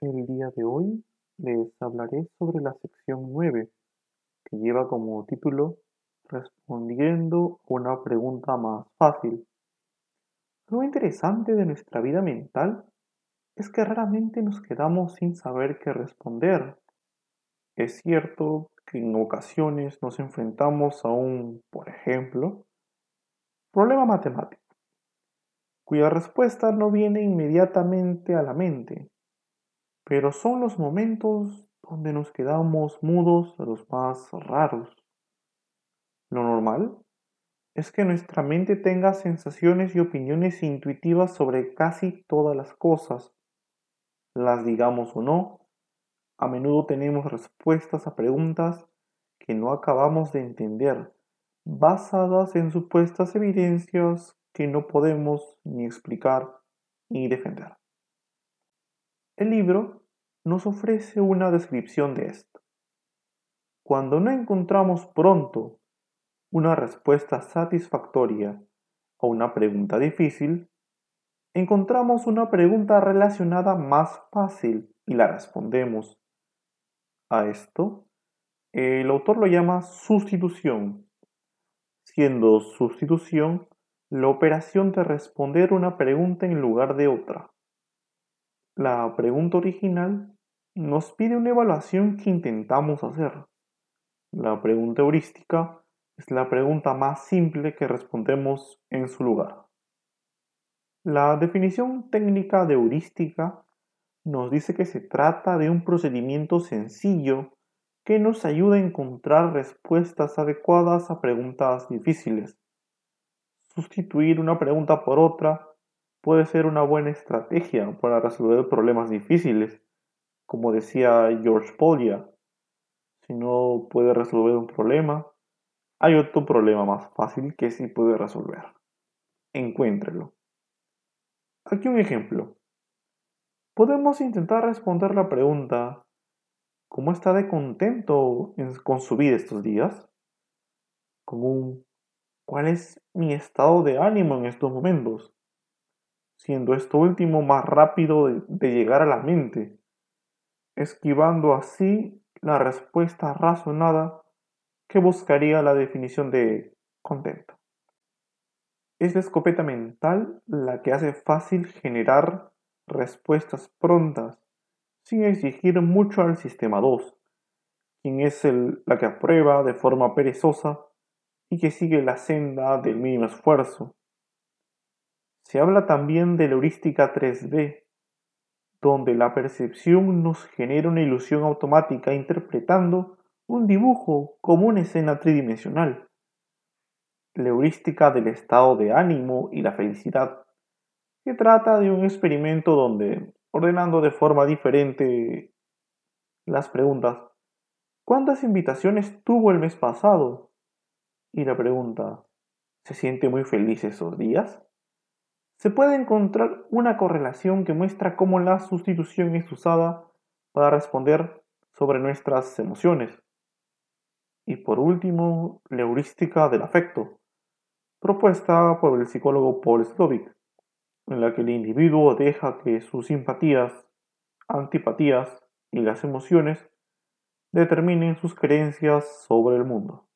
El día de hoy les hablaré sobre la sección 9, que lleva como título Respondiendo una pregunta más fácil. Lo interesante de nuestra vida mental es que raramente nos quedamos sin saber qué responder. Es cierto que en ocasiones nos enfrentamos a un, por ejemplo, problema matemático, cuya respuesta no viene inmediatamente a la mente pero son los momentos donde nos quedamos mudos los más raros. Lo normal es que nuestra mente tenga sensaciones y opiniones intuitivas sobre casi todas las cosas. Las digamos o no, a menudo tenemos respuestas a preguntas que no acabamos de entender, basadas en supuestas evidencias que no podemos ni explicar ni defender. El libro nos ofrece una descripción de esto. Cuando no encontramos pronto una respuesta satisfactoria a una pregunta difícil, encontramos una pregunta relacionada más fácil y la respondemos. A esto, el autor lo llama sustitución, siendo sustitución la operación de responder una pregunta en lugar de otra. La pregunta original nos pide una evaluación que intentamos hacer. La pregunta heurística es la pregunta más simple que respondemos en su lugar. La definición técnica de heurística nos dice que se trata de un procedimiento sencillo que nos ayuda a encontrar respuestas adecuadas a preguntas difíciles. Sustituir una pregunta por otra puede ser una buena estrategia para resolver problemas difíciles, como decía George Polya. Si no puede resolver un problema, hay otro problema más fácil que sí puede resolver. Encuéntrelo. Aquí un ejemplo. Podemos intentar responder la pregunta, ¿cómo está de contento con su vida estos días? Con un, ¿cuál es mi estado de ánimo en estos momentos? siendo esto último más rápido de, llegar a la mente, esquivando así la respuesta razonada que buscaría la definición de contento. Es la escopeta mental la que hace fácil generar respuestas prontas sin exigir mucho al sistema 2, quien es la que aprueba de forma perezosa y que sigue la senda del mínimo esfuerzo, se habla también de la heurística 3D, donde la percepción nos genera una ilusión automática interpretando un dibujo como una escena tridimensional. La heurística del estado de ánimo y la felicidad, que trata de un experimento donde, ordenando de forma diferente las preguntas, ¿cuántas invitaciones tuvo el mes pasado? Y la pregunta, ¿se siente muy feliz esos días? Se puede encontrar una correlación que muestra cómo la sustitución es usada para responder sobre nuestras emociones. Y por último, la heurística del afecto, propuesta por el psicólogo Paul Slovic, en la que el individuo deja que sus simpatías, antipatías y las emociones determinen sus creencias sobre el mundo.